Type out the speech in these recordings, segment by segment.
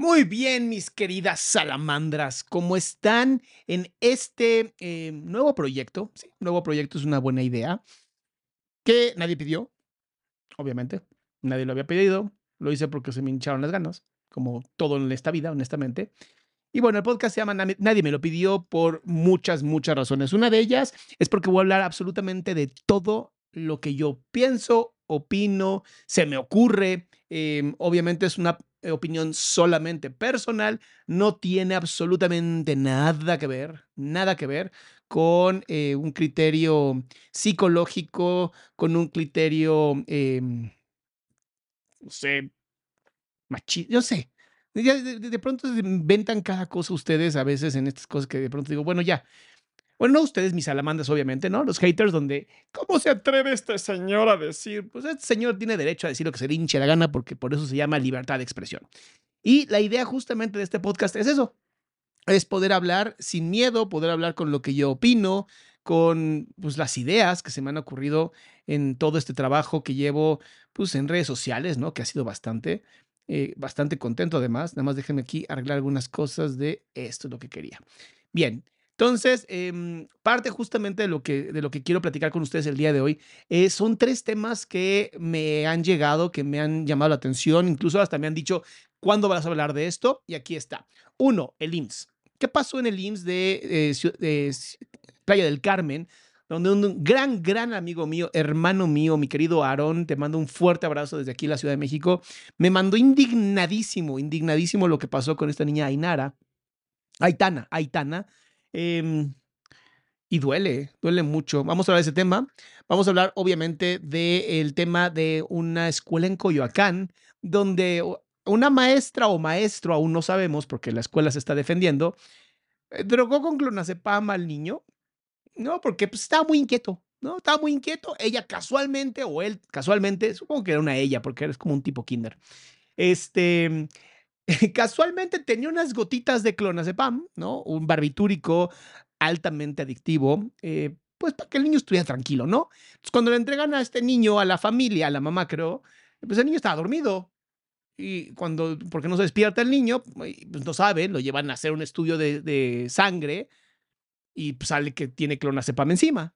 Muy bien, mis queridas salamandras, ¿cómo están en este eh, nuevo proyecto? Sí, nuevo proyecto es una buena idea que nadie pidió, obviamente, nadie lo había pedido, lo hice porque se me hincharon las ganas, como todo en esta vida, honestamente. Y bueno, el podcast se llama Nadie me lo pidió por muchas, muchas razones. Una de ellas es porque voy a hablar absolutamente de todo lo que yo pienso, opino, se me ocurre. Eh, obviamente es una opinión solamente personal, no tiene absolutamente nada que ver, nada que ver con eh, un criterio psicológico, con un criterio, em, no sé, machista, yo sé. De, de- de pronto inventan cada cosa ustedes a veces en estas cosas que de pronto digo, bueno, ya. Bueno, no ustedes, mis salamandas, obviamente, ¿no? Los haters, donde, ¿cómo se atreve este señor a decir? Pues este señor tiene derecho a decir lo que se le hinche la gana, porque por eso se llama libertad de expresión. Y la idea justamente de este podcast es eso, es poder hablar sin miedo, poder hablar con lo que yo opino, con pues, las ideas que se me han ocurrido en todo este trabajo que llevo pues, en redes sociales, ¿no? Que ha sido bastante, eh, bastante contento además. Nada más déjenme aquí arreglar algunas cosas de esto es lo que quería. Bien, entonces, em, parte justamente de lo, que, de lo que quiero platicar con ustedes el día de hoy eh, son tres temas que me han llegado, que me han llamado la atención, incluso hasta me han dicho, ¿cuándo vas a hablar de esto? Y aquí está. Uno, el IMSS. ¿Qué pasó en el IMSS de, eh, Playa del Carmen? Donde un gran, gran amigo mío, hermano mío, mi querido Aarón, te mando un fuerte abrazo desde aquí, la Ciudad de México, me mandó indignadísimo, indignadísimo lo que pasó con esta niña Ainara, Aitana, Aitana, em, y duele, duele mucho. Vamos a hablar de ese tema. Vamos a hablar, obviamente, del tema de una escuela en Coyoacán, donde una maestra o maestro, aún no sabemos, porque la escuela se está defendiendo, eh, drogó con clonazepam al niño, ¿no? Porque pues, estaba muy inquieto, ¿no? Estaba muy inquieto. Ella casualmente, o él casualmente, supongo que era una ella, porque eres como un tipo kinder. Este, casualmente tenía unas gotitas de clonazepam, ¿no? Un barbitúrico altamente adictivo, eh, pues para que el niño estuviera tranquilo, ¿no? Entonces, cuando le entregan a este niño a la familia, a la mamá creo, pues el niño estaba dormido. Y cuando, porque no se despierta el niño, pues no sabe, lo llevan a hacer un estudio de, de sangre y pues, sale que tiene clonazepam encima.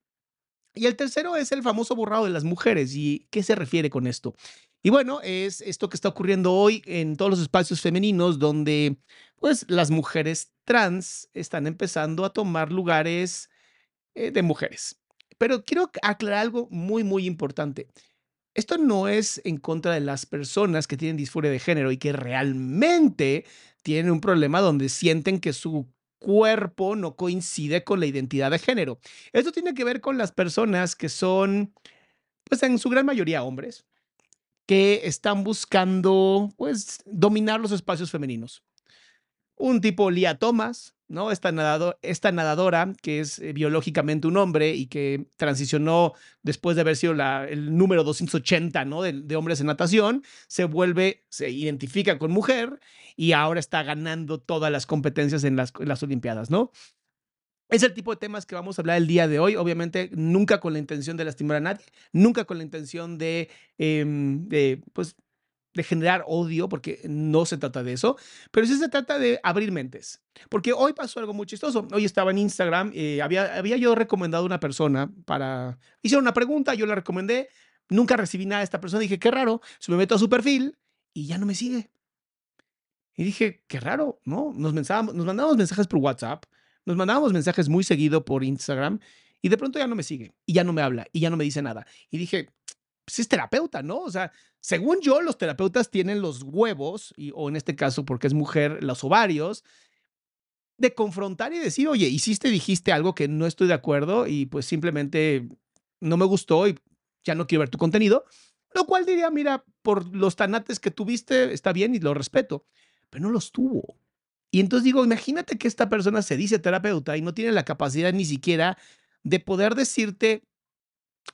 Y el tercero es el famoso borrado de las mujeres. ¿Y qué se refiere con esto? Y bueno, es esto que está ocurriendo hoy en todos los espacios femeninos donde pues las mujeres trans están empezando a tomar lugares eh, de mujeres. Pero quiero aclarar algo muy, muy importante. Esto no es en contra de las personas que tienen disforia de género y que realmente tienen un problema donde sienten que su cuerpo no coincide con la identidad de género. Esto tiene que ver con las personas que son, pues en su gran mayoría hombres, que están buscando, pues, dominar los espacios femeninos. Un tipo Lia Thomas, ¿no? Esta, nadado- esta nadadora que es eh, biológicamente un hombre y que transicionó después de haber sido la- el número 280, ¿no? De, de hombres en natación, se vuelve, se identifica con mujer y ahora está ganando todas las competencias en las, en las Olimpiadas, ¿no? Es el tipo de temas que vamos a hablar el día de hoy. Obviamente, nunca con la intención de lastimar a nadie, nunca con la intención de, em, de, pues, de generar odio, porque no se trata de eso, pero sí se trata de abrir mentes. Porque hoy pasó algo muy chistoso. Hoy estaba en Instagram, eh, había, había yo recomendado a una persona para... Hicieron una pregunta, yo la recomendé, nunca recibí nada de esta persona, dije, qué raro, se me meto a su perfil y ya no me sigue. Y dije, qué raro, ¿no? Nos, nos mandamos mensajes por WhatsApp, nos mandábamos mensajes muy seguido por Instagram y de pronto ya no me sigue y ya no me habla y ya no me dice nada. Y dije, pues es terapeuta, ¿no? O sea, según yo, los terapeutas tienen los huevos, y, o en este caso, porque es mujer, los ovarios, de confrontar y decir, oye, hiciste, dijiste algo que no estoy de acuerdo y pues simplemente no me gustó y ya no quiero ver tu contenido. Lo cual diría, mira, por los tanates que tuviste, está bien y lo respeto, pero no los tuvo. Y entonces digo, imagínate que esta persona se dice terapeuta y no tiene la capacidad ni siquiera de poder decirte,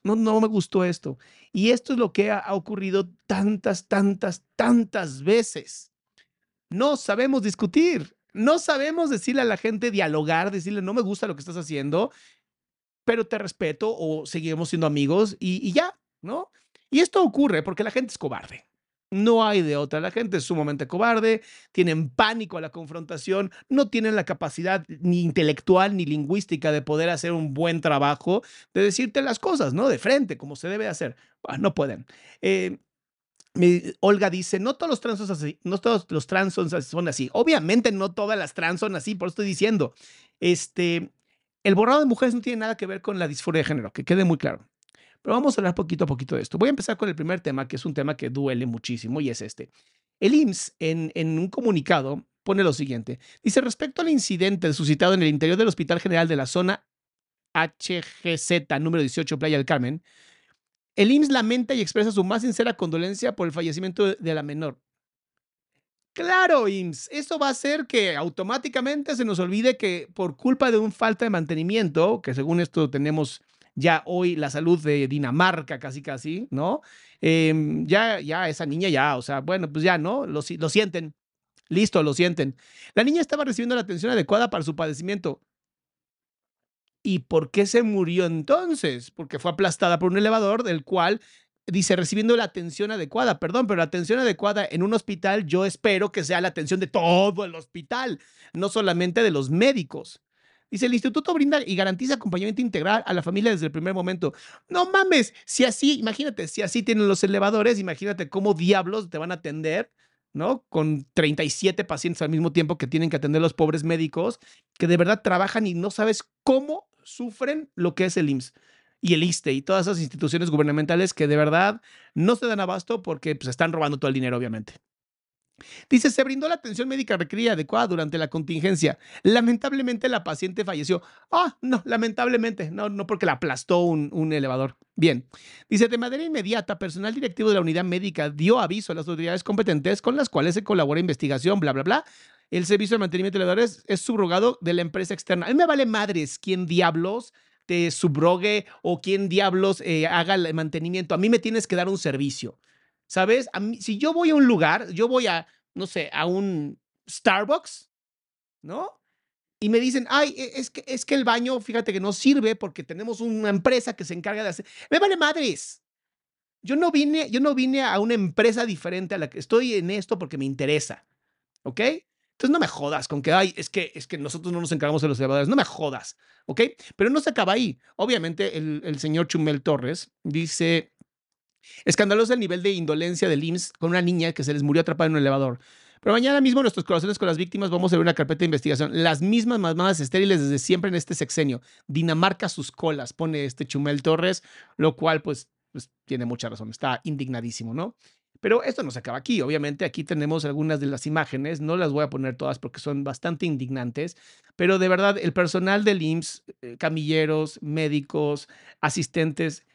no, no me gustó esto. Y esto es lo que ha, ocurrido tantas, tantas, tantas veces. No sabemos discutir, no sabemos decirle a la gente, dialogar, decirle, no me gusta lo que estás haciendo, pero te respeto o seguimos siendo amigos y, y ya, ¿no? Y esto ocurre porque la gente es cobarde. No hay de otra. La gente es sumamente cobarde, tienen pánico a la confrontación, no tienen la capacidad ni intelectual ni lingüística de poder hacer un buen trabajo, de decirte las cosas, ¿no? De frente, como se debe hacer. Ah, no pueden. Eh, Olga dice, no todos los trans son así, no todos los trans son así. Obviamente no todas las trans son así, por eso estoy diciendo. Este, el borrado de mujeres no tiene nada que ver con la disforia de género, que quede muy claro. Pero vamos a hablar poquito a poquito de esto. Voy a empezar con el primer tema, que es un tema que duele muchísimo, y es este. El IMSS, en, un comunicado, pone lo siguiente. Dice, respecto al incidente suscitado en el interior del Hospital General de la zona HGZ, número 18, Playa del Carmen, el IMSS lamenta y expresa su más sincera condolencia por el fallecimiento de la menor. Claro, IMSS, eso va a hacer que automáticamente se nos olvide que por culpa de un falta de mantenimiento, que según esto tenemos ya hoy la salud de Dinamarca casi casi, ¿no? Em, ya, ya esa niña ya, o sea, bueno, pues ya, ¿no? Lo, lo sienten. Listo, lo sienten. La niña estaba recibiendo la atención adecuada para su padecimiento. ¿Y por qué se murió entonces? Porque fue aplastada por un elevador del cual dice recibiendo la atención adecuada. Perdón, pero la atención adecuada en un hospital yo espero que sea la atención de todo el hospital, no solamente de los médicos. Dice, el instituto brinda y garantiza acompañamiento integral a la familia desde el primer momento. No mames, si así, imagínate, si así tienen los elevadores, imagínate cómo diablos te van a atender, ¿no? Con 37 pacientes al mismo tiempo que tienen que atender los pobres médicos, que de verdad trabajan y no sabes cómo sufren lo que es el IMSS y el ISTE y todas esas instituciones gubernamentales que de verdad no se dan abasto porque pues, están robando todo el dinero, obviamente. Dice, se brindó la atención médica requerida adecuada durante la contingencia. Lamentablemente la paciente falleció. Ah, no, lamentablemente, no, no porque la aplastó un, un, elevador. Bien. Dice, de manera inmediata, personal directivo de la unidad médica dio aviso a las autoridades competentes con las cuales se colabora investigación, bla, bla, bla. El servicio de mantenimiento de elevadores es subrogado de la empresa externa. A mí me vale madres quién diablos te subrogue o quién diablos eh, haga el mantenimiento. A mí me tienes que dar un servicio. ¿Sabes? A mí, si yo voy a un lugar, yo voy a, no sé, a un Starbucks, ¿no? Y me dicen, ay, e, es que, es que el baño, fíjate que no sirve porque tenemos una empresa que se encarga de hacer. Me vale madres. Yo no vine, yo no vine a una empresa diferente a la que estoy en esto porque me interesa. ¿Ok? Entonces no me jodas con que, ay, es que, es que nosotros no nos encargamos de los elevadores. No me jodas. ¿Ok? Pero no se acaba ahí. Obviamente, el, el señor Chumel Torres dice Escandaloso el nivel de indolencia del IMSS con una niña que se les murió atrapada en un elevador. Pero mañana mismo nuestros corazones con las víctimas vamos a ver una carpeta de investigación. Las mismas mamadas estériles desde siempre en este sexenio. Dinamarca sus colas, pone este Chumel Torres, lo cual pues, pues tiene mucha razón. Está indignadísimo, ¿no? Pero esto no se acaba aquí. Obviamente aquí tenemos algunas de las imágenes. No las voy a poner todas porque son bastante indignantes. Pero de verdad, el personal del IMSS, eh, camilleros, médicos, asistentes,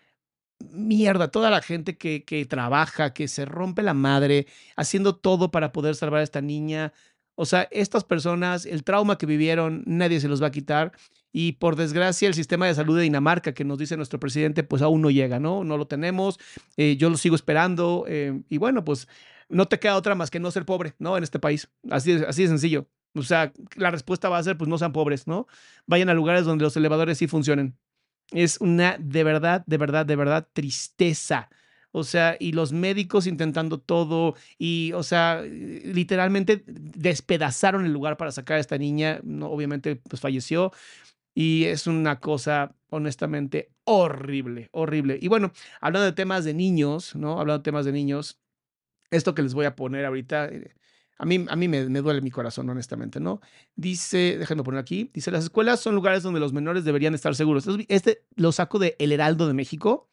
mierda, toda la gente que, que trabaja, que se rompe la madre, haciendo todo para poder salvar a esta niña. O sea, estas personas, el trauma que vivieron, nadie se los va a quitar. Y por desgracia, el sistema de salud de Dinamarca, que nos dice nuestro presidente, pues aún no llega, ¿no? No lo tenemos. Eh, yo lo sigo esperando. Eh, y bueno, pues no te queda otra más que no ser pobre, ¿no? En este país. Así, así de sencillo. O sea, la respuesta va a ser, pues no sean pobres, ¿no? Vayan a lugares donde los elevadores sí funcionen. Es una de verdad, de verdad, de verdad tristeza. O sea, y los médicos intentando todo y, o sea, literalmente despedazaron el lugar para sacar a esta niña. No, obviamente, pues falleció. Y es una cosa, honestamente, horrible, horrible. Y bueno, hablando de temas de niños, ¿no? Hablando de temas de niños, esto que les voy a poner ahorita, eh, a mí, a mí me, me, duele mi corazón, honestamente, ¿no? Dice, déjenme poner aquí, dice, las escuelas son lugares donde los menores deberían estar seguros. Este lo saco de El Heraldo de México.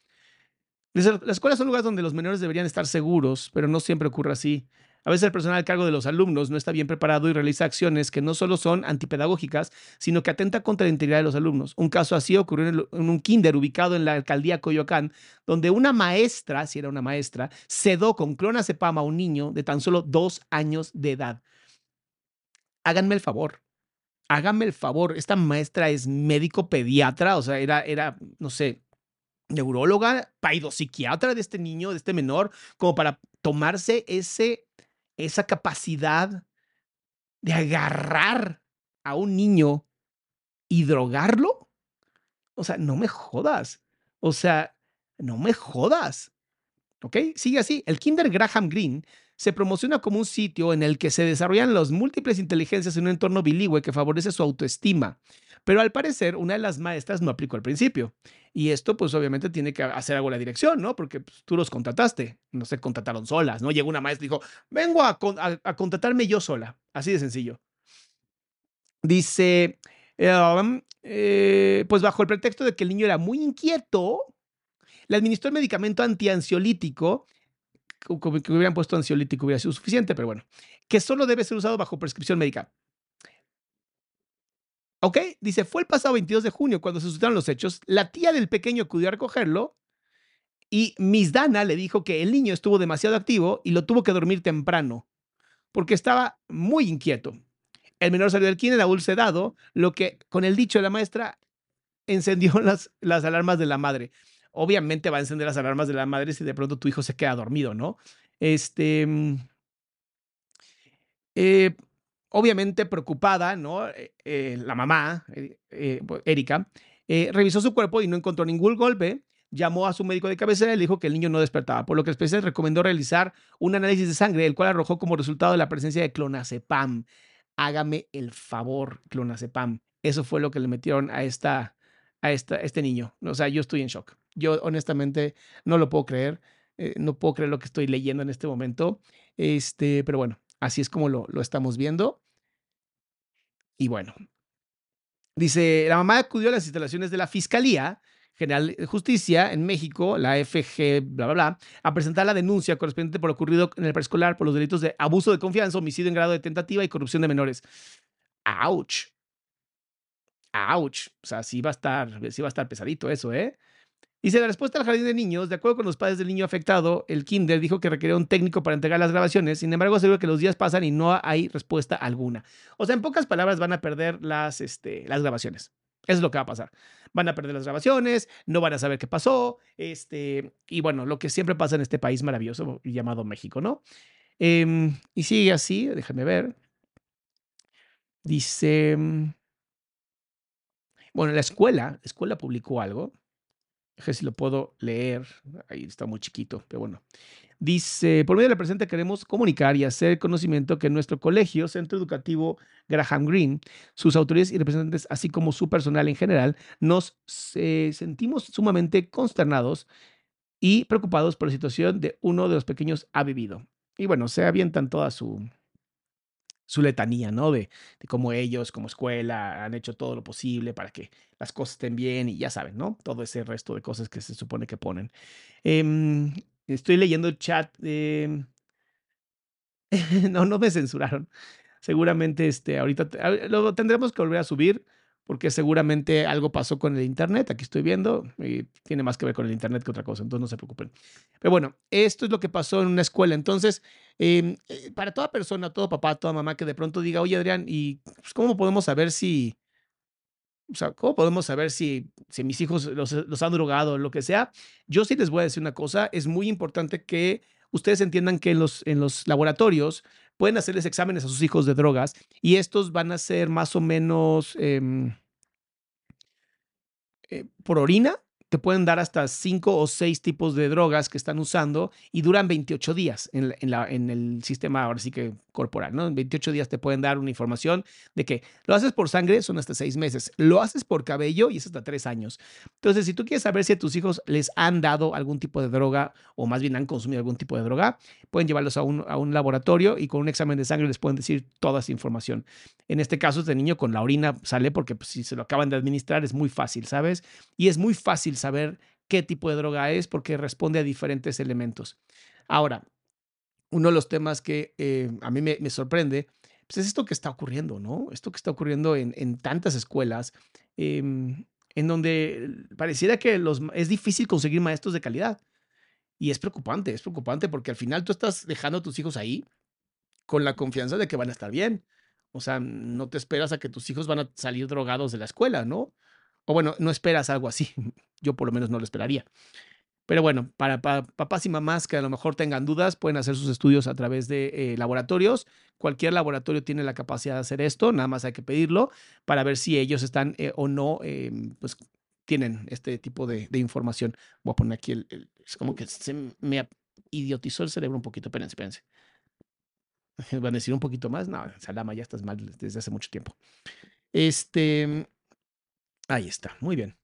Dice, las escuelas son lugares donde los menores deberían estar seguros, pero no siempre ocurre así. A veces el personal a cargo de los alumnos no está bien preparado y realiza acciones que no solo son antipedagógicas, sino que atenta contra la integridad de los alumnos. Un caso así ocurrió en, un kinder ubicado en la alcaldía Coyoacán, donde una maestra, si era una maestra, sedó con clonazepam a un niño de tan solo dos años de edad. Háganme el favor. Háganme el favor. Esta maestra es médico pediatra, o sea, era, era no sé, neuróloga, paidopsiquiatra de este niño, de este menor, como para tomarse ese esa capacidad de agarrar a un niño y drogarlo? O sea, no me jodas. O sea, no me jodas. ¿Ok? Sigue así. El Kinder Graham Green se promociona como un sitio en el que se desarrollan las múltiples inteligencias en un entorno bilingüe que favorece su autoestima. Pero al parecer, una de las maestras no aplicó al principio. Y esto, pues obviamente tiene que hacer algo la dirección, ¿no? Porque pues, tú los contrataste, no se contrataron solas, ¿no? Llegó una maestra y dijo, vengo a, contratarme yo sola. Así de sencillo. Dice, um, eh, pues bajo el pretexto de que el niño era muy inquieto, le administró el medicamento antiansiolítico, que hubieran puesto ansiolítico hubiera sido suficiente, pero bueno, que solo debe ser usado bajo prescripción médica. Ok, dice, fue el pasado 22 de junio cuando se suscitaron los hechos. La tía del pequeño acudió a recogerlo y Miss Dana le dijo que el niño estuvo demasiado activo y lo tuvo que dormir temprano porque estaba muy inquieto. El menor salió del kinder aún sedado, lo que con el dicho de la maestra encendió las, las alarmas de la madre. Obviamente va a encender las alarmas de la madre si de pronto tu hijo se queda dormido, ¿no? Este. Mm, eh, obviamente preocupada, ¿no? Eh, eh, la mamá, eh, Erika, revisó su cuerpo y no encontró ningún golpe. Llamó a su médico de cabecera y le dijo que el niño no despertaba, por lo que el especialista recomendó realizar un análisis de sangre, el cual arrojó como resultado la presencia de clonazepam. Hágame el favor, clonazepam. Eso fue lo que le metieron a, esta, a esta, este niño. O sea, yo estoy en shock. Yo honestamente no lo puedo creer. no puedo creer lo que estoy leyendo en este momento. Este, pero bueno, Así es como lo, lo estamos viendo. Y bueno, dice, la mamá acudió a las instalaciones de la Fiscalía General de Justicia en México, la FG, bla, bla, bla, a presentar la denuncia correspondiente por lo ocurrido en el preescolar por los delitos de abuso de confianza, homicidio en grado de tentativa y corrupción de menores. ¡Auch! ¡Auch! O sea, sí va a estar, sí va a estar pesadito eso, ¿eh? Dice, la respuesta al jardín de niños, de acuerdo con los padres del niño afectado, el kinder dijo que requería un técnico para entregar las grabaciones. Sin embargo, asegura que los días pasan y no hay respuesta alguna. O sea, en pocas palabras, van a perder las, este, las grabaciones. Eso es lo que va a pasar. Van a perder las grabaciones, no van a saber qué pasó. Este, y bueno, lo que siempre pasa en este país maravilloso llamado México, ¿no? Em, y sigue así, déjame ver. Dice, mm, bueno, la escuela, la escuela publicó algo si lo puedo leer. Ahí está muy chiquito, pero bueno. Dice, por medio de la presente queremos comunicar y hacer conocimiento que nuestro colegio, Centro Educativo Graham Green, sus autoridades y representantes, así como su personal en general, nos eh, sentimos sumamente consternados y preocupados por la situación de uno de los pequeños ha vivido. Y bueno, se avientan toda su, su letanía, ¿no? De, cómo ellos, como escuela, han hecho todo lo posible para que las cosas estén bien y ya saben, ¿no? Todo ese resto de cosas que se supone que ponen. Em, estoy leyendo el chat. no, no me censuraron. Seguramente este, ahorita lo tendremos que volver a subir porque seguramente algo pasó con el Internet. Aquí estoy viendo tiene más que ver con el Internet que otra cosa, entonces no se preocupen. Pero bueno, esto es lo que pasó en una escuela. Entonces, em, eh, para toda persona, todo papá, toda mamá que de pronto diga, oye Adrián, ¿y pues, cómo podemos saber si, o sea, ¿cómo podemos saber si, si mis hijos los, los, han drogado o lo que sea? Yo sí les voy a decir una cosa, es muy importante que ustedes entiendan que en los, en los laboratorios pueden hacerles exámenes a sus hijos de drogas y estos van a ser más o menos em, eh, por orina, te pueden dar hasta cinco o seis tipos de drogas que están usando y duran 28 días en, la- en la- en el sistema, ahora sí que corporal, ¿no? En 28 días te pueden dar una información de que lo haces por sangre, son hasta seis meses, lo haces por cabello y es hasta tres años. Entonces, si tú quieres saber si a tus hijos les han dado algún tipo de droga o más bien han consumido algún tipo de droga, pueden llevarlos a un, a un laboratorio y con un examen de sangre les pueden decir toda esa información. En este caso, este niño con la orina sale porque pues, si se lo acaban de administrar es muy fácil, ¿sabes? Y es muy fácil saber qué tipo de droga es porque responde a diferentes elementos. Ahora, uno de los temas que eh, a mí me, sorprende pues es esto que está ocurriendo, ¿no? Esto que está ocurriendo en, tantas escuelas, em, en donde pareciera que es difícil conseguir maestros de calidad. Y es preocupante, es preocupante porque al final tú estás dejando a tus hijos ahí con la confianza de que van a estar bien. O sea, no te esperas a que tus hijos van a salir drogados de la escuela, ¿no? O bueno, no esperas algo así. Yo por lo menos no lo esperaría. Pero bueno, para, pa- papás y mamás que a lo mejor tengan dudas, pueden hacer sus estudios a través de eh, laboratorios. Cualquier laboratorio tiene la capacidad de hacer esto, nada más hay que pedirlo para ver si ellos están eh, o no, eh, pues tienen este tipo de, de información. Voy a poner aquí el, el- es como que se me idiotizó el cerebro un poquito, espérense, espérense. Van a decir un poquito más. No, Salama, ya estás mal desde hace mucho tiempo. Este. Ahí está, muy bien.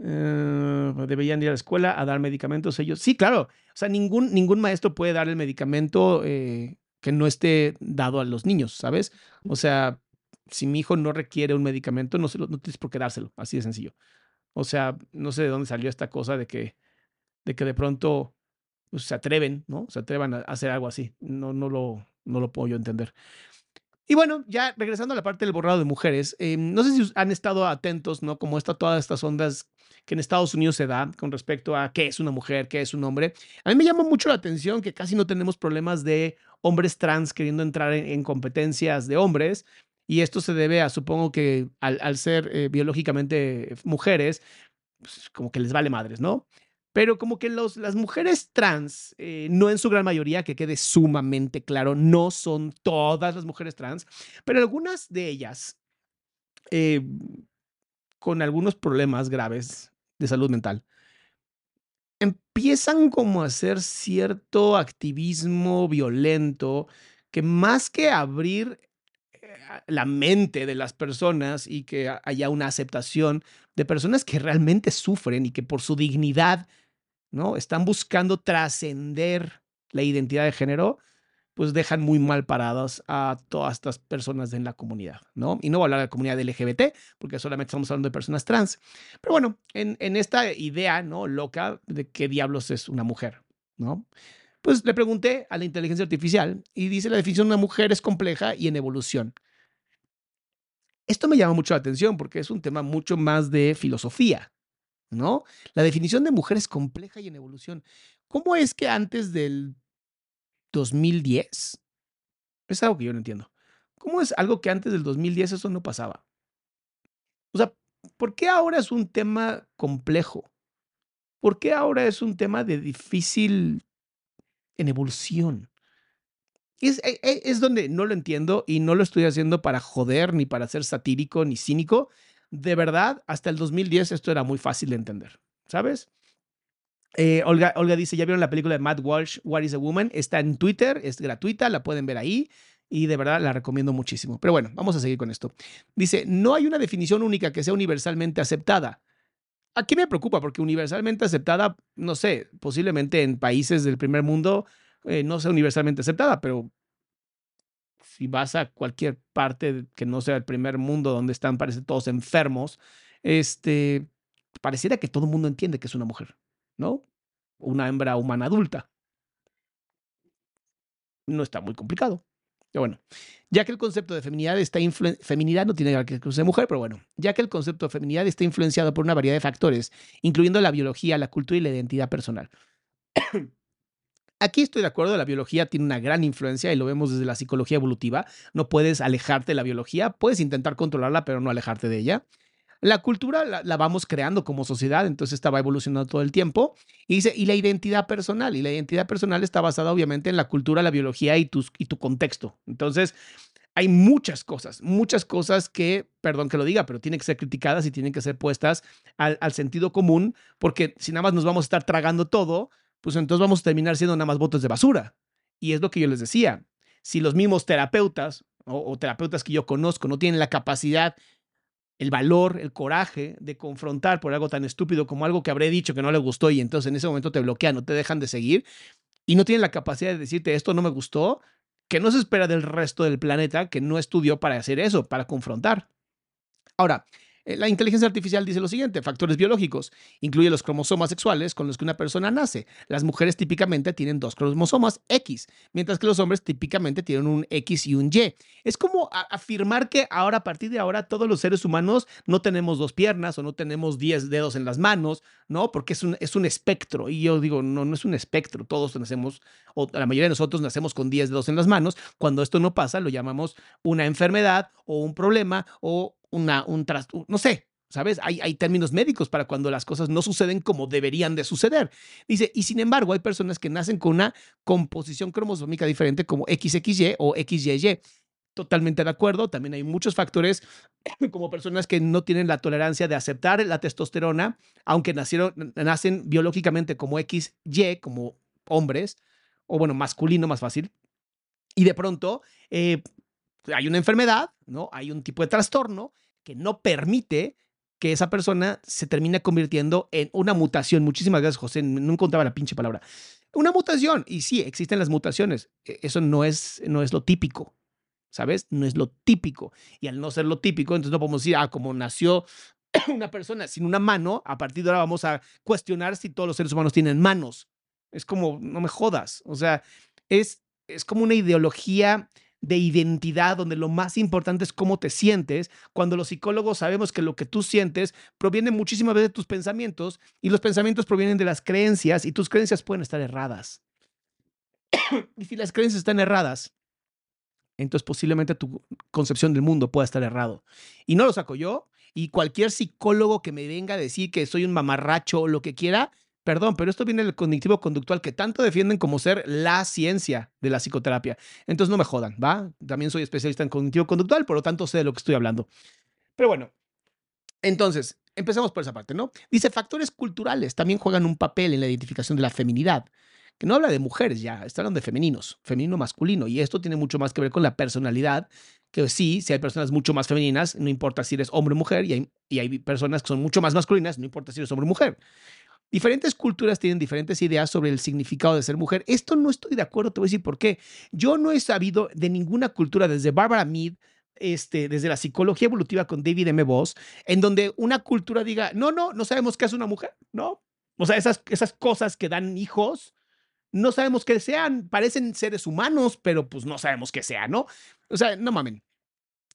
Eh, deberían ir a la escuela a dar medicamentos ellos. Sí, claro. O sea, ningún, ningún maestro puede dar el medicamento eh, que no esté dado a los niños, ¿sabes? O sea, si mi hijo no requiere un medicamento, no, se lo, tienes por qué dárselo. Así de sencillo. O sea, no sé de dónde salió esta cosa de que de, que de pronto pues, se atreven, ¿no? Se atrevan a hacer algo así. No, no, lo, no lo puedo yo entender. Y bueno, ya regresando a la parte del borrado de mujeres, eh, no sé si han estado atentos, ¿no? Como está todas estas ondas que en Estados Unidos se da con respecto a qué es una mujer, qué es un hombre. A mí me llama mucho la atención que casi no tenemos problemas de hombres trans queriendo entrar en, en competencias de hombres. Y esto se debe a, supongo que al, ser eh, biológicamente mujeres, pues, como que les vale madres, ¿no? Pero como que las mujeres trans, eh, no en su gran mayoría, que quede sumamente claro, no son todas las mujeres trans, pero algunas de ellas eh, con algunos problemas graves de salud mental, empiezan como a hacer cierto activismo violento que más que abrir eh, la mente de las personas y que haya una aceptación de personas que realmente sufren y que por su dignidad, ¿no? Están buscando trascender la identidad de género, pues dejan muy mal paradas a todas estas personas en la comunidad, ¿no? Y no voy a hablar de la comunidad LGBT, porque solamente estamos hablando de personas trans. Pero bueno, en, en esta idea, ¿no? Loca de qué diablos es una mujer, ¿no? Pues le pregunté a la inteligencia artificial y dice la definición de una mujer es compleja y en evolución. Esto me llama mucho la atención porque es un tema mucho más de filosofía, ¿no? La definición de mujer es compleja y en evolución. ¿Cómo es que antes del 2010? Es algo que yo no entiendo. ¿Cómo es algo que antes del 2010 eso no pasaba? O sea, ¿por qué ahora es un tema complejo? ¿Por qué ahora es un tema de difícil en evolución? Es, e- e- es donde no lo entiendo y no lo estoy haciendo para joder, ni para ser satírico, ni cínico. De verdad, hasta el 2010 esto era muy fácil de entender, ¿sabes? Eh, Olga, Olga dice, ¿ya vieron la película de Matt Walsh, What is a Woman? Está en Twitter, es gratuita, la pueden ver ahí y de verdad la recomiendo muchísimo. Pero bueno, vamos a seguir con esto. Dice, no hay una definición única que sea universalmente aceptada. Aquí me preocupa porque universalmente aceptada, no sé, posiblemente en países del primer mundo eh, no sea universalmente aceptada, pero si vas a cualquier parte que no sea el primer mundo donde están, parece, todos enfermos, este, pareciera que todo el mundo entiende que es una mujer, ¿no? Una hembra humana adulta. No está muy complicado. Pero bueno, ya que el concepto de feminidad está feminidad no tiene que ser mujer, pero bueno, ya que el concepto de feminidad está influenciado por una variedad de factores, incluyendo la biología, la cultura y la identidad personal. Aquí estoy de acuerdo, la biología tiene una gran influencia y lo vemos desde la psicología evolutiva. No puedes alejarte de la biología, puedes intentar controlarla, pero no alejarte de ella. La cultura la, vamos creando como sociedad, entonces esta va evolucionando todo el tiempo. Y dice, y la identidad personal, y la identidad personal está basada obviamente en la cultura, la biología y tu contexto. Entonces, hay muchas cosas, muchas cosas que, perdón que lo diga, pero tienen que ser criticadas y tienen que ser puestas al, al sentido común, porque si nada más nos vamos a estar tragando todo, pues entonces vamos a terminar siendo nada más botes de basura. Y es lo que yo les decía. Si los mismos terapeutas o, o terapeutas que yo conozco no tienen la capacidad el valor, el coraje de confrontar por algo tan estúpido como algo que habré dicho que no le gustó y entonces en ese momento te bloquean o te dejan de seguir y no tienen la capacidad de decirte esto no me gustó, que no se espera del resto del planeta que no estudió para hacer eso, para confrontar. Ahora, la inteligencia artificial dice lo siguiente, factores biológicos, incluye los cromosomas sexuales con los que una persona nace. Las mujeres típicamente tienen dos cromosomas X, mientras que los hombres típicamente tienen un X y un Y. Es como afirmar que ahora, a partir de ahora, todos los seres humanos no tenemos dos piernas o no tenemos 10 dedos en las manos, ¿no? Porque es un, es un espectro. Y yo digo, no, no es un espectro. Todos nacemos, o la mayoría de nosotros nacemos con 10 dedos en las manos. Cuando esto no pasa, lo llamamos una enfermedad o un problema o una, un trastorno, no sé, ¿sabes? Hay, hay, términos médicos para cuando las cosas no suceden como deberían de suceder. Dice, y sin embargo hay personas que nacen con una composición cromosómica diferente como XXY o XYY. Totalmente de acuerdo. También hay muchos factores como personas que no tienen la tolerancia de aceptar la testosterona, aunque nacieron, nacen biológicamente como XY, como hombres, o bueno, masculino más fácil. Y de pronto eh, hay una enfermedad, ¿no? Hay un tipo de trastorno que no permite que esa persona se termine convirtiendo en una mutación. Muchísimas gracias, José. No encontraba la pinche palabra. Una mutación. Y sí, existen las mutaciones. E, eso no es, no es lo típico. ¿Sabes? No es lo típico. Y al no ser lo típico, entonces no podemos decir, ah, como nació una persona sin una mano, a partir de ahora vamos a cuestionar si todos los seres humanos tienen manos. Es como, no me jodas. O sea, es, es como una ideología de identidad, donde lo más importante es cómo te sientes, cuando los psicólogos sabemos que lo que tú sientes proviene muchísimas veces de tus pensamientos y los pensamientos provienen de las creencias y tus creencias pueden estar erradas. y si las creencias están erradas, entonces posiblemente tu concepción del mundo pueda estar errado. Y no lo saco yo, y cualquier psicólogo que me venga a decir que soy un mamarracho o lo que quiera, Perdón, pero esto viene del cognitivo conductual que tanto defienden como ser la ciencia de la psicoterapia. Entonces no me jodan, ¿va? También soy especialista en cognitivo conductual, por lo tanto sé de lo que estoy hablando. Pero bueno, entonces, empezamos por esa parte, ¿no? Dice, factores culturales también juegan un papel en la identificación de la feminidad que no habla de mujeres ya, está hablando de femeninos, femenino masculino, y esto tiene mucho más que ver con la personalidad, que sí, si hay personas mucho más femeninas, no importa si eres hombre o mujer, y hay, y hay personas que son mucho más masculinas, no importa si eres hombre o mujer. Diferentes culturas tienen diferentes ideas sobre el significado de ser mujer. Esto no estoy de acuerdo, te voy a decir por qué. Yo no he sabido de ninguna cultura, desde Barbara Mead, este, desde la psicología evolutiva con David M. Voss, en donde una cultura diga, no, no, no sabemos qué es una mujer, ¿no? O sea, esas, esas cosas que dan hijos, no sabemos qué sean, parecen seres humanos, pero pues no sabemos qué sean, ¿no? O sea, no mamen.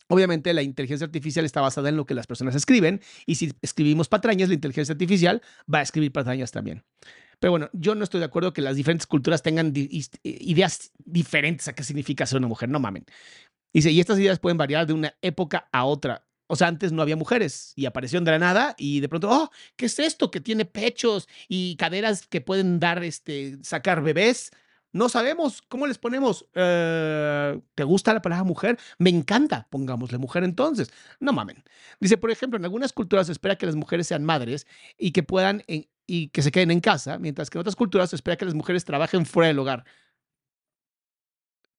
Obviamente la inteligencia artificial está basada en lo que las personas escriben y si escribimos patrañas, la inteligencia artificial va a escribir patrañas también. Pero bueno, yo no estoy de acuerdo que las diferentes culturas tengan ideas diferentes a qué significa ser una mujer, no mamen. Dice, y estas ideas pueden variar de una época a otra. O sea, antes no había mujeres y aparecieron de la nada y de pronto, oh, ¿qué es esto que tiene pechos y caderas que pueden dar, este, sacar bebés? No sabemos cómo les ponemos. Eh, ¿Te gusta la palabra mujer? Me encanta. Pongámosle mujer entonces. No mamen. Dice, por ejemplo, en algunas culturas se espera que las mujeres sean madres y que puedan y que se queden en casa, mientras que en otras culturas se espera que las mujeres trabajen fuera del hogar.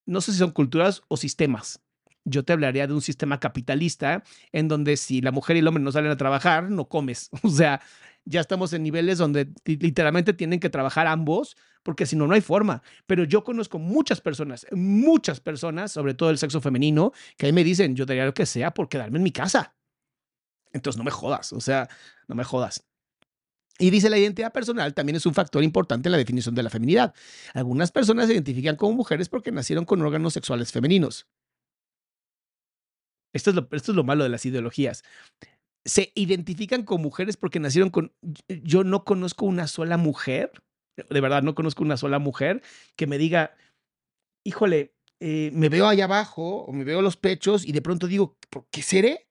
No sé si son culturas o sistemas. Yo te hablaría de un sistema capitalista en donde si la mujer y el hombre no salen a trabajar, no comes. O sea, ya estamos en niveles donde literalmente tienen que trabajar ambos, porque si no, no hay forma. Pero yo conozco muchas personas, muchas personas, sobre todo el sexo femenino, que ahí me dicen, yo daría lo que sea por quedarme en mi casa. Entonces no me jodas, o sea, no me jodas. Y dice, la identidad personal también es un factor importante en la definición de la feminidad. Algunas personas se identifican como mujeres porque nacieron con órganos sexuales femeninos. Esto es lo, malo de las ideologías se identifican con mujeres porque nacieron con... Yo no conozco una sola mujer, de verdad, no conozco una sola mujer que me diga, híjole, eh, me veo allá abajo o me veo los pechos y de pronto digo, ¿qué seré?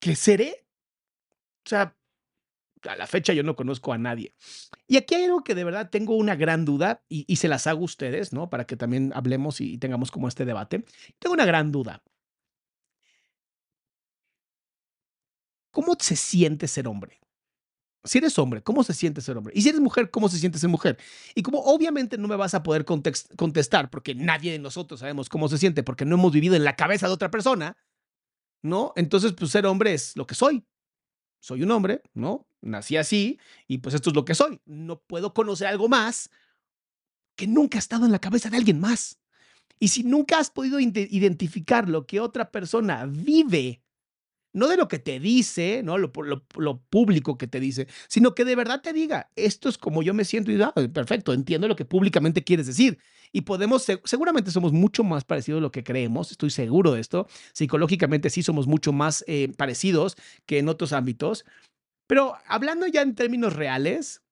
¿Qué seré? O sea, a la fecha yo no conozco a nadie. Y aquí hay algo que de verdad tengo una gran duda y, y se las hago a ustedes, ¿no? Para que también hablemos y tengamos como este debate. Tengo una gran duda. ¿Cómo se siente ser hombre? Si eres hombre, ¿cómo se siente ser hombre? Y si eres mujer, ¿cómo se siente ser mujer? Y como obviamente no me vas a poder contestar, porque nadie de nosotros sabemos cómo se siente, porque no hemos vivido en la cabeza de otra persona, ¿no? Entonces, pues ser hombre es lo que soy. Soy un hombre, ¿no? Nací así y pues esto es lo que soy. No puedo conocer algo más que nunca ha estado en la cabeza de alguien más. Y si nunca has podido identificar lo que otra persona vive no de lo que te dice, ¿no? Lo, lo, público que te dice, sino que de verdad te diga, esto es como yo me siento y ah, perfecto, entiendo lo que públicamente quieres decir. Y podemos, seguramente somos mucho más parecidos de lo que creemos, estoy seguro de esto. Psicológicamente sí somos mucho más eh, parecidos que en otros ámbitos. Pero hablando ya en términos reales,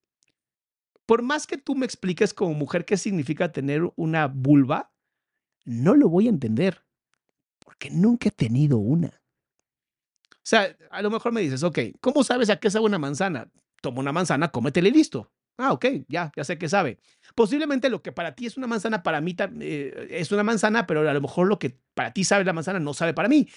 por más que tú me expliques como mujer qué significa tener una vulva, no lo voy a entender, porque nunca he tenido una. O sea, a lo mejor me dices, ok, ¿cómo sabes a qué sabe una manzana? Toma una manzana, cómetela y listo. Ah, ok, ya, ya sé qué sabe. Posiblemente lo que para ti es una manzana, para mí eh, es una manzana, pero a lo mejor lo que para ti sabe la manzana no sabe para mí.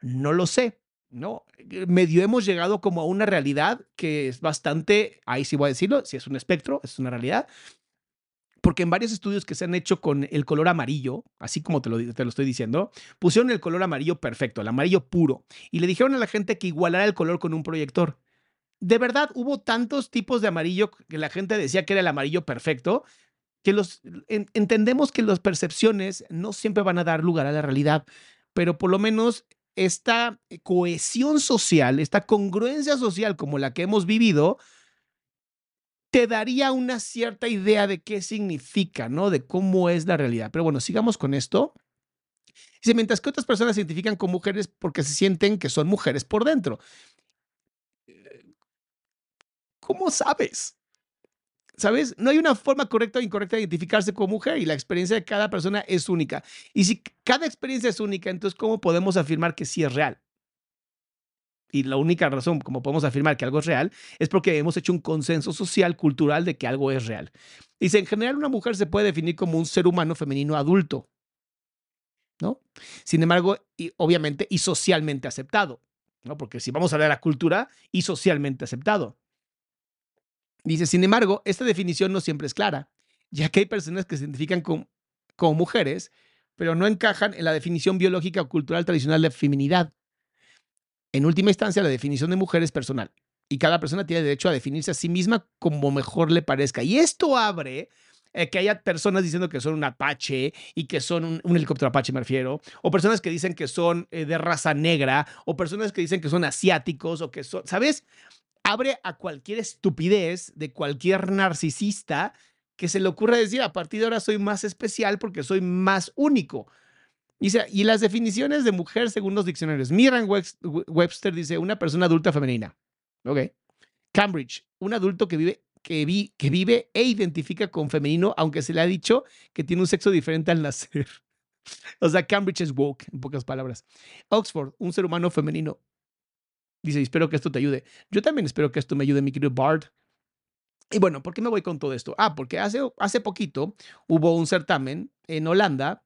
No lo sé, ¿no? Medio hemos llegado como a una realidad que es bastante, ahí sí voy a decirlo, si es un espectro, es una realidad, porque en varios estudios que se han hecho con el color amarillo, así como te lo, te lo estoy diciendo, pusieron el color amarillo perfecto, el amarillo puro, y le dijeron a la gente que igualara el color con un proyector. De verdad, hubo tantos tipos de amarillo que la gente decía que era el amarillo perfecto, que los entendemos que las percepciones no siempre van a dar lugar a la realidad, pero por lo menos esta cohesión social, esta congruencia social como la que hemos vivido, te daría una cierta idea de qué significa, ¿no? De cómo es la realidad. Pero bueno, sigamos con esto. Dice, mientras que otras personas se identifican con mujeres porque se sienten que son mujeres por dentro. Eh, ¿Cómo sabes? ¿Sabes? No hay una forma correcta o incorrecta de identificarse como mujer y la experiencia de cada persona es única. Y si cada experiencia es única, entonces ¿cómo podemos afirmar que sí es real? Y la única razón como podemos afirmar que algo es real es porque hemos hecho un consenso social, cultural de que algo es real. Dice, en general una mujer se puede definir como un ser humano femenino adulto, ¿no? Sin embargo, y obviamente, y socialmente aceptado, ¿no? Porque si vamos a hablar de la cultura, y socialmente aceptado. Dice, sin embargo, esta definición no siempre es clara, ya que hay personas que se identifican con, como mujeres, pero no encajan en la definición biológica o cultural tradicional de feminidad. En última instancia, la definición de mujer es personal y cada persona tiene derecho a definirse a sí misma como mejor le parezca. Y esto abre eh, que haya personas diciendo que son un Apache y que son un, helicóptero Apache, me refiero, o personas que dicen que son eh, de raza negra, o personas que dicen que son asiáticos, o que son, ¿sabes? Abre a cualquier estupidez de cualquier narcisista que se le ocurra decir, a partir de ahora soy más especial porque soy más único. Dice, y las definiciones de mujer según los diccionarios. Miran Webster dice, una persona adulta femenina. Ok. Cambridge, un adulto que vive, que, vi, que vive e identifica con femenino, aunque se le ha dicho que tiene un sexo diferente al nacer. o sea, Cambridge es woke, en pocas palabras. Oxford, un ser humano femenino. Dice, espero que esto te ayude. Yo también espero que esto me ayude, mi querido Bard. Y bueno, ¿por qué me voy con todo esto? Ah, porque hace, hace poquito hubo un certamen en Holanda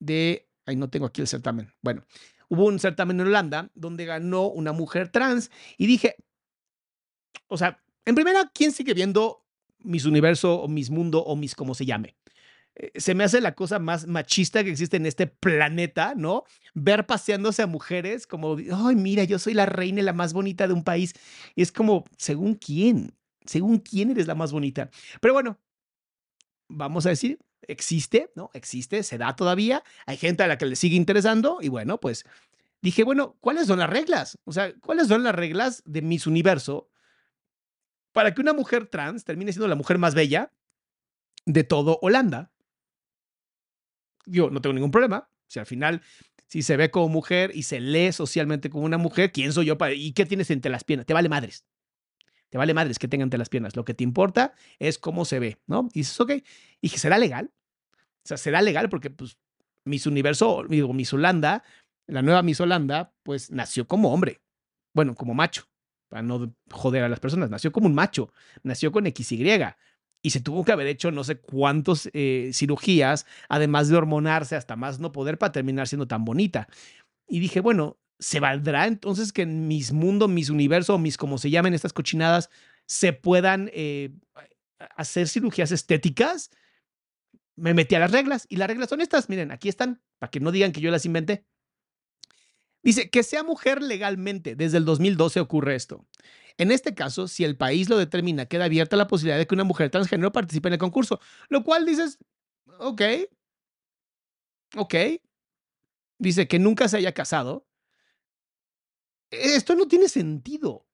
de Ahí no tengo aquí el certamen. Bueno, hubo un certamen en Holanda donde ganó una mujer trans y dije, o sea, en primera, ¿quién sigue viendo Mis Universo o Mis Mundo o Mis como se llame? Eh, se me hace la cosa más machista que existe en este planeta, ¿no? Ver paseándose a mujeres como, ay, mira, yo soy la reina y la más bonita de un país. Y es como, según quién, según quién eres la más bonita. Pero bueno, vamos a decir, existe, ¿no? Existe, se da todavía. Hay gente a la que le sigue interesando y bueno, pues dije, bueno, ¿cuáles son las reglas? O sea, ¿cuáles son las reglas de Miss Universo para que una mujer trans termine siendo la mujer más bella de todo Holanda? Yo no tengo ningún problema. Si al final, si se ve como mujer y se lee socialmente como una mujer, ¿quién soy yo para... ¿Y qué tienes entre las piernas? Te vale madres. Te vale madres que tengan entre las piernas. Lo que te importa es cómo se ve, ¿no? Y dices, ok. Y ¿será legal? O sea, será legal porque, pues, Miss Universo, digo, Miss Holanda, la nueva Miss Holanda, pues nació como hombre. Bueno, como macho, para no joder a las personas. Nació como un macho, nació con XY y se tuvo que haber hecho no sé cuántas eh, cirugías, además de hormonarse hasta más no poder para terminar siendo tan bonita. Y dije, bueno, ¿se valdrá entonces que en mis mundo, mis universos, mis como se llamen estas cochinadas, se puedan eh, hacer cirugías estéticas? Me metí a las reglas y las reglas son estas. Miren, aquí están, para que no digan que yo las inventé. Dice que sea mujer legalmente. Desde el 2012 ocurre esto. En este caso, si el país lo determina, queda abierta la posibilidad de que una mujer transgénero participe en el concurso. Lo cual dices, ok, ok. Dice que nunca se haya casado. Esto no tiene sentido.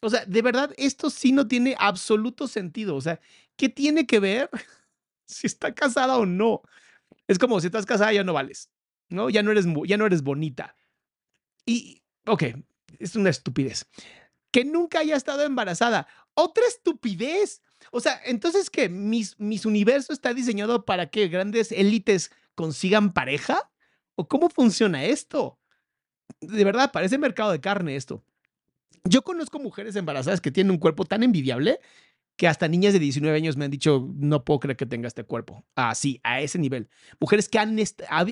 O sea, de verdad, esto sí no tiene absoluto sentido. O sea, ¿qué tiene que ver si está casada o no? Es como si estás casada ya no vales, ¿no? Ya no eres, ya no eres bonita. Y, ok, es una estupidez. Que nunca haya estado embarazada. Otra estupidez. O sea, entonces que mis, mis universo está diseñado para que grandes élites consigan pareja. ¿O cómo funciona esto? De verdad, parece mercado de carne esto. Yo conozco mujeres embarazadas que tienen un cuerpo tan envidiable que hasta niñas de 19 años me han dicho, no puedo creer que tenga este cuerpo. Así, a ese nivel. Mujeres que han,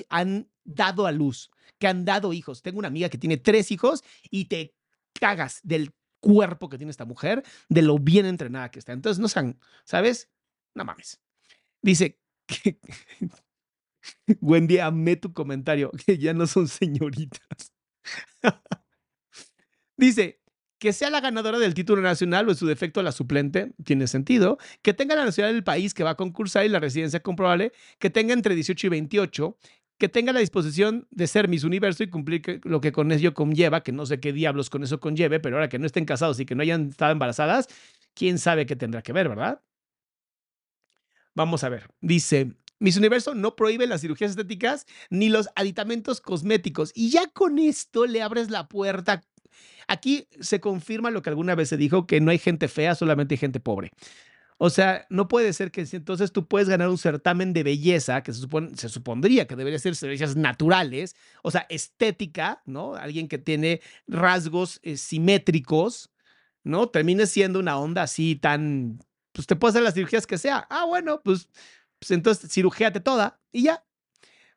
han dado a luz, que han dado hijos. Tengo una amiga que tiene tres hijos y te cagas del cuerpo que tiene esta mujer, de lo bien entrenada que está. Entonces, no sean, ¿sabes? No mames. Dice. Wendy, amé tu comentario, que ya no son señoritas. Dice, que sea la ganadora del título nacional o en su defecto la suplente, tiene sentido. Que tenga la nacionalidad del país que va a concursar y la residencia comprobable, que tenga entre 18 y 28, que tenga la disposición de ser Miss Universo y cumplir lo que con ello conlleva, que no sé qué diablos con eso conlleve, pero ahora que no estén casados y que no hayan estado embarazadas, quién sabe qué tendrá que ver, ¿verdad? Vamos a ver. Dice, Miss Universo no prohíbe las cirugías estéticas ni los aditamentos cosméticos. Y ya con esto le abres la puerta Aquí se confirma lo que alguna vez se dijo, que no hay gente fea, solamente hay gente pobre. O sea, no puede ser que entonces tú puedes ganar un certamen de belleza, que se, supone, se supondría que debería ser bellezas naturales, o sea, estética, ¿no? Alguien que tiene rasgos eh, simétricos, ¿no? Termine siendo una onda así tan, pues te puedes hacer las cirugías que sea. Ah, bueno, pues, pues entonces cirugíate toda y ya.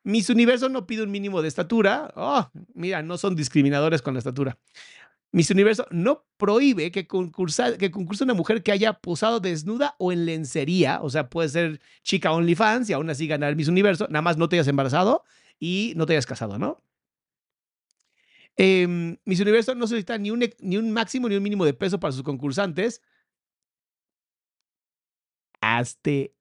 Mis Universo no pide un mínimo de estatura. Oh, mira, no son discriminadores con la estatura. Miss Universo no prohíbe que, concursa, que concurse una mujer que haya posado desnuda o en lencería, o sea, puede ser chica OnlyFans y aún así ganar Miss Universo, nada más no te hayas embarazado y no te hayas casado, ¿no? Eh, Miss Universo no solicita ni un, ni un máximo ni un mínimo de peso para sus concursantes. Hazte,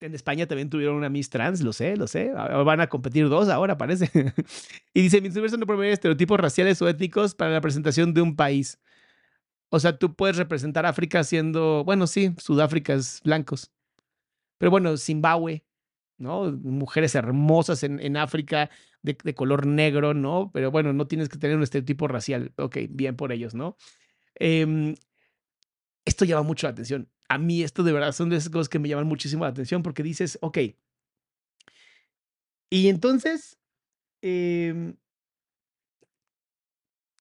en España también tuvieron una Miss Trans, lo sé, lo sé. Van a competir dos ahora, parece. y dice, Miss Universo no promueve estereotipos raciales o étnicos para la presentación de un país. O sea, tú puedes representar África siendo, bueno, sí, Sudáfrica es blancos. Pero bueno, Zimbabue, ¿no? Mujeres hermosas en, África de, color negro, ¿no? Pero bueno, no tienes que tener un estereotipo racial. Ok, bien por ellos, ¿no? Eh, esto llama mucho la atención a mí esto de verdad son de esas cosas que me llaman muchísimo la atención porque dices, ok, y entonces eh,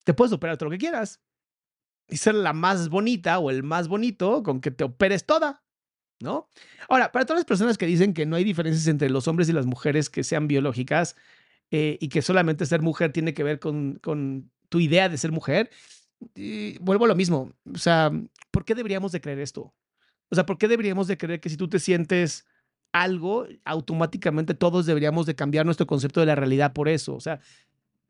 te puedes operar todo lo que quieras y ser la más bonita o el más bonito con que te operes toda, ¿no? Ahora, para todas las personas que dicen que no hay diferencias entre los hombres y las mujeres que sean biológicas eh, y que solamente ser mujer tiene que ver con, con tu idea de ser mujer, vuelvo a lo mismo. O sea, ¿por qué deberíamos de creer esto? O sea, ¿por qué deberíamos de creer que si tú te sientes algo, automáticamente todos deberíamos de cambiar nuestro concepto de la realidad por eso? O sea,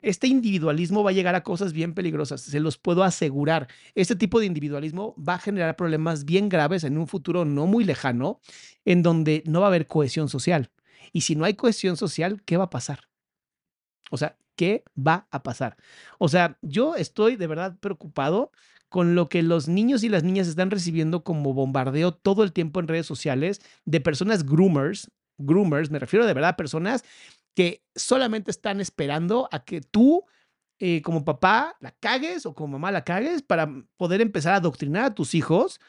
este individualismo va a llegar a cosas bien peligrosas, se los puedo asegurar. Este tipo de individualismo va a generar problemas bien graves en un futuro no muy lejano, en donde no va a haber cohesión social. Y si no hay cohesión social, ¿qué va a pasar? O sea, ¿qué va a pasar? O sea, yo estoy de verdad preocupado con lo que los niños y las niñas están recibiendo como bombardeo todo el tiempo en redes sociales de personas groomers, groomers, me refiero de verdad a personas que solamente están esperando a que tú eh, como papá la cagues o como mamá la cagues para poder empezar a adoctrinar a tus hijos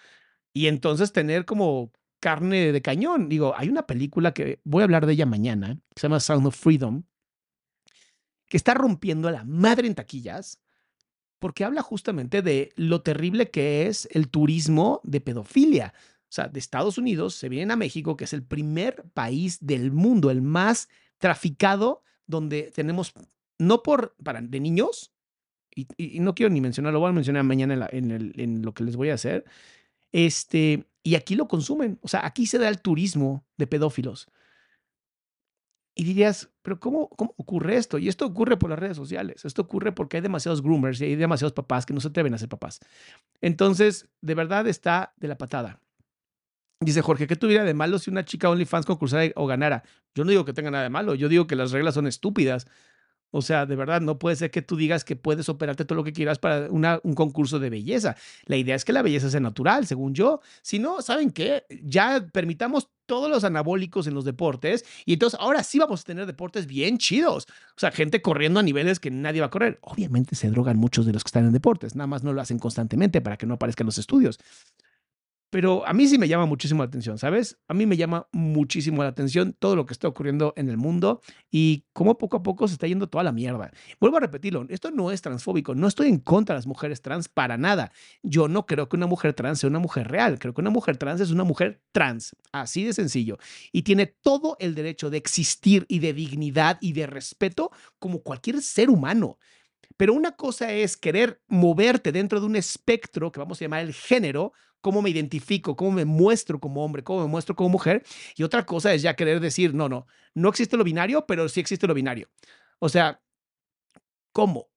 y entonces tener como carne de cañón. Digo, hay una película que voy a hablar de ella mañana, que se llama Sound of Freedom, que está rompiendo a la madre en taquillas porque habla justamente de lo terrible que es el turismo de pedofilia. O sea, de Estados Unidos se vienen a México, que es el primer país del mundo, el más traficado, donde tenemos, no por, para, de niños, y, no quiero ni mencionarlo, lo voy a mencionar mañana en, en lo que les voy a hacer, este, y aquí lo consumen. O sea, aquí se da el turismo de pedófilos. Y dirías, pero cómo, ¿cómo ocurre esto? Y esto ocurre por las redes sociales. Esto ocurre porque hay demasiados groomers y hay demasiados papás que no se atreven a ser papás. Entonces, de verdad está de la patada. Dice Jorge, ¿qué tuviera de malo si una chica OnlyFans concursara o ganara? Yo no digo que tenga nada de malo, yo digo que las reglas son estúpidas. O sea, de verdad, no puede ser que tú digas que puedes operarte todo lo que quieras para un concurso de belleza. La idea es que la belleza sea natural, según yo. Si no, ¿saben qué? Ya permitamos todos los anabólicos en los deportes y entonces ahora sí vamos a tener deportes bien chidos. O sea, gente corriendo a niveles que nadie va a correr. Obviamente se drogan muchos de los que están en deportes, nada más no lo hacen constantemente para que no aparezcan los estudios. Pero a mí sí me llama muchísimo la atención, ¿sabes? A mí me llama muchísimo la atención todo lo que está ocurriendo en el mundo y cómo poco a poco se está yendo toda la mierda. Vuelvo a repetirlo, esto no es transfóbico, no estoy en contra de las mujeres trans para nada. Yo no creo que una mujer trans sea una mujer real, creo que una mujer trans es una mujer trans, así de sencillo. Y tiene todo el derecho de existir y de dignidad y de respeto como cualquier ser humano. Pero una cosa es querer moverte dentro de un espectro que vamos a llamar el género, cómo me identifico, cómo me muestro como hombre, cómo me muestro como mujer. Y otra cosa es ya querer decir, no, no, no existe lo binario, pero sí existe lo binario. O sea, ¿cómo?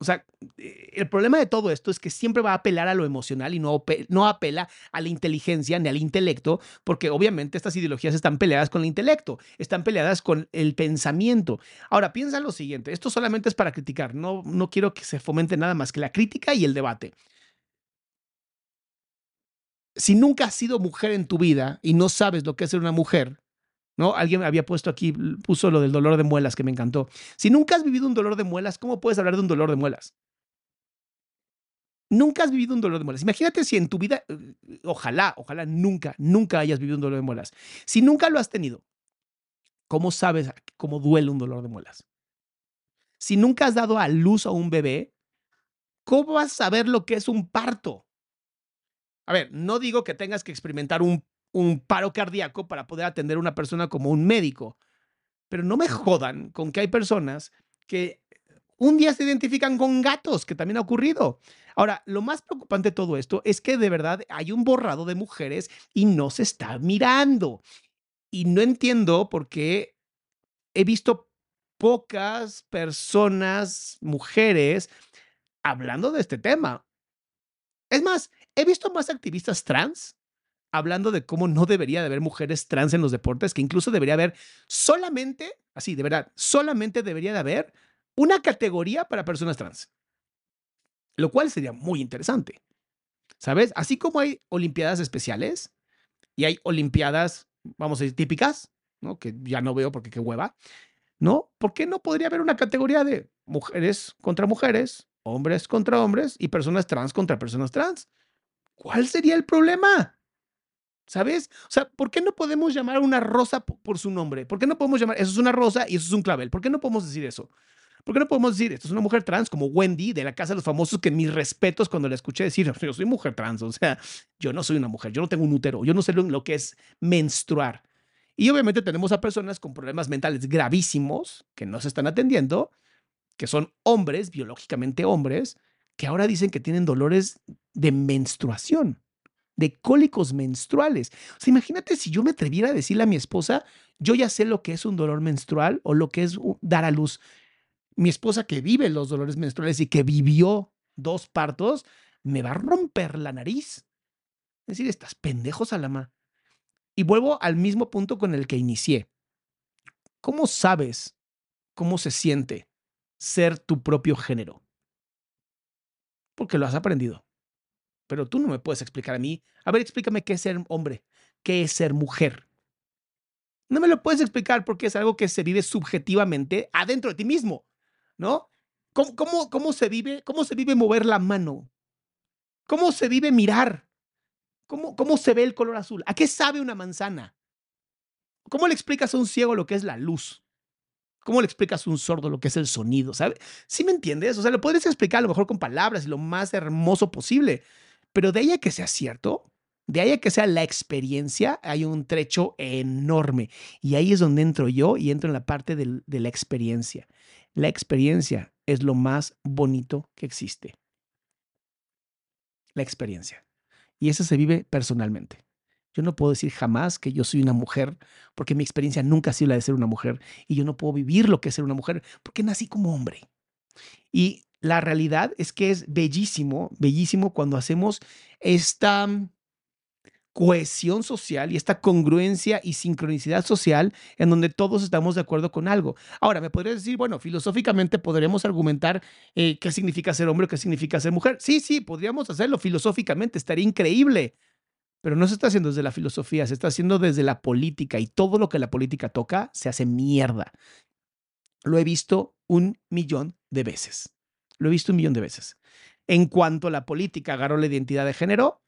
O sea, eh, el problema de todo esto es que siempre va a apelar a lo emocional y no, apela a la inteligencia ni al intelecto, porque obviamente estas ideologías están peleadas con el intelecto, están peleadas con el pensamiento. Ahora, piensa lo siguiente, esto solamente es para criticar, no, no quiero que se fomente nada más que la crítica y el debate si nunca has sido mujer en tu vida y no sabes lo que es ser una mujer, ¿no? Alguien había puesto aquí, puso lo del dolor de muelas que me encantó. Si nunca has vivido un dolor de muelas, ¿cómo puedes hablar de un dolor de muelas? Nunca has vivido un dolor de muelas. Imagínate si en tu vida, eh, ojalá, ojalá nunca, nunca hayas vivido un dolor de muelas. Si nunca lo has tenido, ¿cómo sabes cómo duele un dolor de muelas? Si nunca has dado a luz a un bebé, ¿cómo vas a saber lo que es un parto? A ver, no digo que tengas que experimentar un, paro cardíaco para poder atender a una persona como un médico, pero no me jodan con que hay personas que un día se identifican con gatos, que también ha ocurrido. Ahora, lo más preocupante de todo esto es que de verdad hay un borrado de mujeres y no se está mirando. Y no entiendo por qué he visto pocas personas, mujeres, hablando de este tema. Es más, he visto más activistas trans hablando de cómo no debería de haber mujeres trans en los deportes, que incluso debería haber solamente, así, de verdad, solamente debería de haber una categoría para personas trans. Lo cual sería muy interesante. ¿Sabes? Así como hay olimpiadas especiales y hay olimpiadas, vamos a decir, típicas, ¿no? Que ya no veo porque qué hueva, ¿no? ¿Por qué no podría haber una categoría de mujeres contra mujeres, hombres contra hombres y personas trans contra personas trans. ¿Cuál sería el problema? ¿Sabes? O sea, ¿por qué no podemos llamar a una rosa por su nombre? ¿Por qué no podemos llamar, eso es una rosa y eso es un clavel? ¿Por qué no podemos decir eso? ¿Por qué no podemos decir, esto es una mujer trans como Wendy de la Casa de los Famosos, que mis respetos cuando la escuché decir, yo soy mujer trans, o sea, yo no soy una mujer, yo no tengo un útero, yo no sé lo que es menstruar. Y obviamente tenemos a personas con problemas mentales gravísimos que no se están atendiendo que son hombres, biológicamente hombres, que ahora dicen que tienen dolores de menstruación, de cólicos menstruales. O sea, imagínate si yo me atreviera a decirle a mi esposa, yo ya sé lo que es un dolor menstrual o lo que es dar a luz. Mi esposa que vive los dolores menstruales y que vivió dos partos, me va a romper la nariz. Es decir, estás pendejos, Alama. Y vuelvo al mismo punto con el que inicié. ¿Cómo sabes cómo se siente ser tu propio género. Porque lo has aprendido. Pero tú no me puedes explicar a mí. A ver, explícame qué es ser hombre, qué es ser mujer. No me lo puedes explicar porque es algo que se vive subjetivamente adentro de ti mismo, ¿no? ¿Cómo, cómo, cómo se vive? ¿Cómo se vive mover la mano? ¿Cómo se vive mirar? ¿Cómo, ¿Cómo se ve el color azul? ¿A qué sabe una manzana? ¿Cómo le explicas a un ciego lo que es la luz? ¿Cómo le explicas a un sordo lo que es el sonido? ¿Sabes? ¿Sí me entiendes? O sea, lo podrías explicar a lo mejor con palabras y lo más hermoso posible. Pero de ahí a que sea cierto, de ahí a que sea la experiencia, hay un trecho enorme. Y ahí es donde entro yo y entro en la parte de la experiencia. La experiencia es lo más bonito que existe. La experiencia. Y eso se vive personalmente. Yo no puedo decir jamás que yo soy una mujer, porque mi experiencia nunca ha sido la de ser una mujer. Y yo no puedo vivir lo que es ser una mujer, porque nací como hombre. Y la realidad es que es bellísimo, bellísimo cuando hacemos esta cohesión social y esta congruencia y sincronicidad social en donde todos estamos de acuerdo con algo. Ahora, me podrías decir, bueno, filosóficamente podríamos argumentar eh, qué significa ser hombre o qué significa ser mujer. Sí, sí, podríamos hacerlo filosóficamente, estaría increíble. Pero no se está haciendo desde la filosofía, se está haciendo desde la política y todo lo que la política toca se hace mierda. Lo he visto un millón de veces. Lo he visto un millón de veces. En cuanto la política agarró la identidad de género,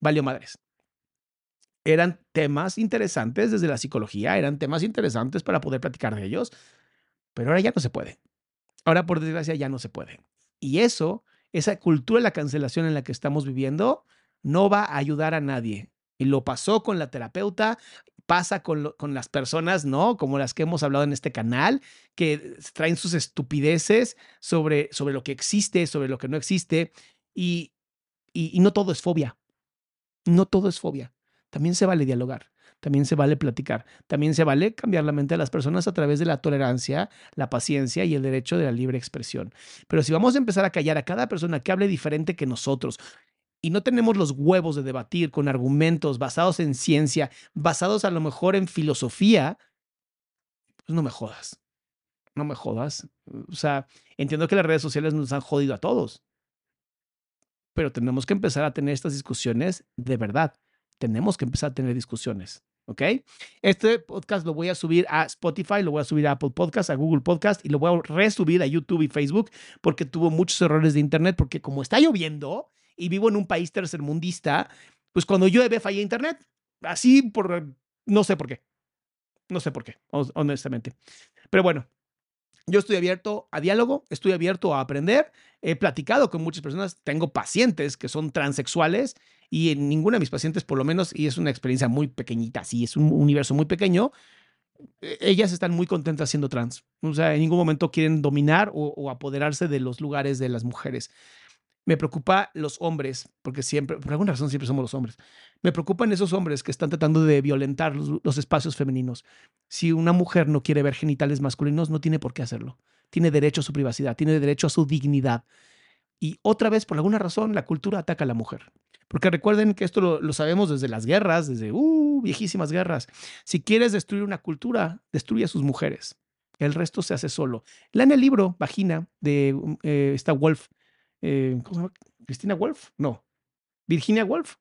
valió madres eran temas interesantes desde la psicología, eran temas interesantes para poder platicar de ellos, pero ahora ya no se puede. Ahora, por desgracia, ya no se puede. Y eso, esa cultura de la cancelación en la que estamos viviendo, no va a ayudar a nadie. Y lo pasó con la terapeuta, pasa con, con, las personas, ¿no? Como las que hemos hablado en este canal, que traen sus estupideces sobre, sobre lo que existe, sobre lo que no existe. y, y no todo es fobia. No todo es fobia. También se vale dialogar, también se vale platicar, también se vale cambiar la mente de las personas a través de la tolerancia, la paciencia y el derecho de la libre expresión. Pero si vamos a empezar a callar a cada persona que hable diferente que nosotros, y no tenemos los huevos de debatir con argumentos basados en ciencia, basados a lo mejor en filosofía, pues no me jodas. No me jodas. O sea, entiendo que las redes sociales nos han jodido a todos. Pero tenemos que empezar a tener estas discusiones de verdad tenemos que empezar a tener discusiones. ¿Ok? Este podcast lo voy a subir a Spotify, lo voy a subir a Apple Podcast, a Google Podcast y lo voy a resubir a YouTube y Facebook porque tuvo muchos errores de Internet, porque como está lloviendo y vivo en un país tercermundista, pues cuando llueve falla Internet. Así por... No sé por qué. No sé por qué, honestamente. Pero bueno, yo estoy abierto a diálogo, estoy abierto a aprender. He platicado con muchas personas, tengo pacientes que son transexuales y en ninguna de mis pacientes, por lo menos, y es una experiencia muy pequeñita, sí, es un universo muy pequeño, e, ellas están muy contentas siendo trans. O sea, en ningún momento quieren dominar o, o apoderarse de los lugares de las mujeres. Me preocupa los hombres, porque siempre, por alguna razón siempre somos los hombres. Me preocupan esos hombres que están tratando de violentar los, espacios femeninos. Si una mujer no quiere ver genitales masculinos, no tiene por qué hacerlo. Tiene derecho a su privacidad, tiene derecho a su dignidad. Y otra vez, por alguna razón, la cultura ataca a la mujer. Porque recuerden que esto lo, sabemos desde las guerras, desde uh, viejísimas guerras. Si quieres destruir una cultura, destruye a sus mujeres. El resto se hace solo. Lean el libro Vagina de eh, Wolf eh, ¿cómo se llama? ¿Cristina Wolf? No. ¿Virginia Wolf?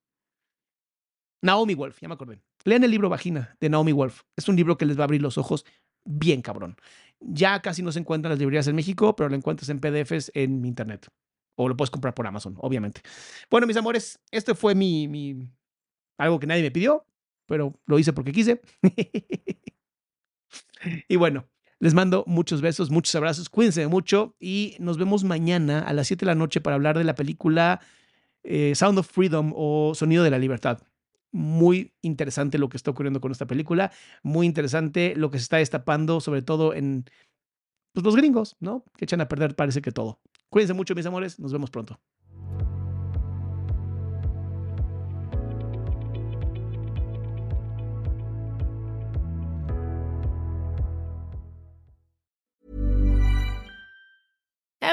Naomi Wolf, ya me acordé. Lean el libro Vagina de Naomi Wolf. Es un libro que les va a abrir los ojos bien cabrón. Ya casi no se encuentra en las librerías en México, pero lo encuentras en PDFs en internet. O lo puedes comprar por Amazon, obviamente. Bueno, mis amores, este fue mi, mi algo que nadie me pidió, pero lo hice porque quise. y bueno, les mando muchos besos, muchos abrazos, cuídense mucho y nos vemos mañana a las 7 de la noche para hablar de la película eh, Sound of Freedom o Sonido de la Libertad. Muy interesante lo que está ocurriendo con esta película, muy interesante lo que se está destapando, sobre todo en pues, los gringos, ¿no? Que echan a perder parece que todo. Cuídense mucho, mis amores, nos vemos pronto.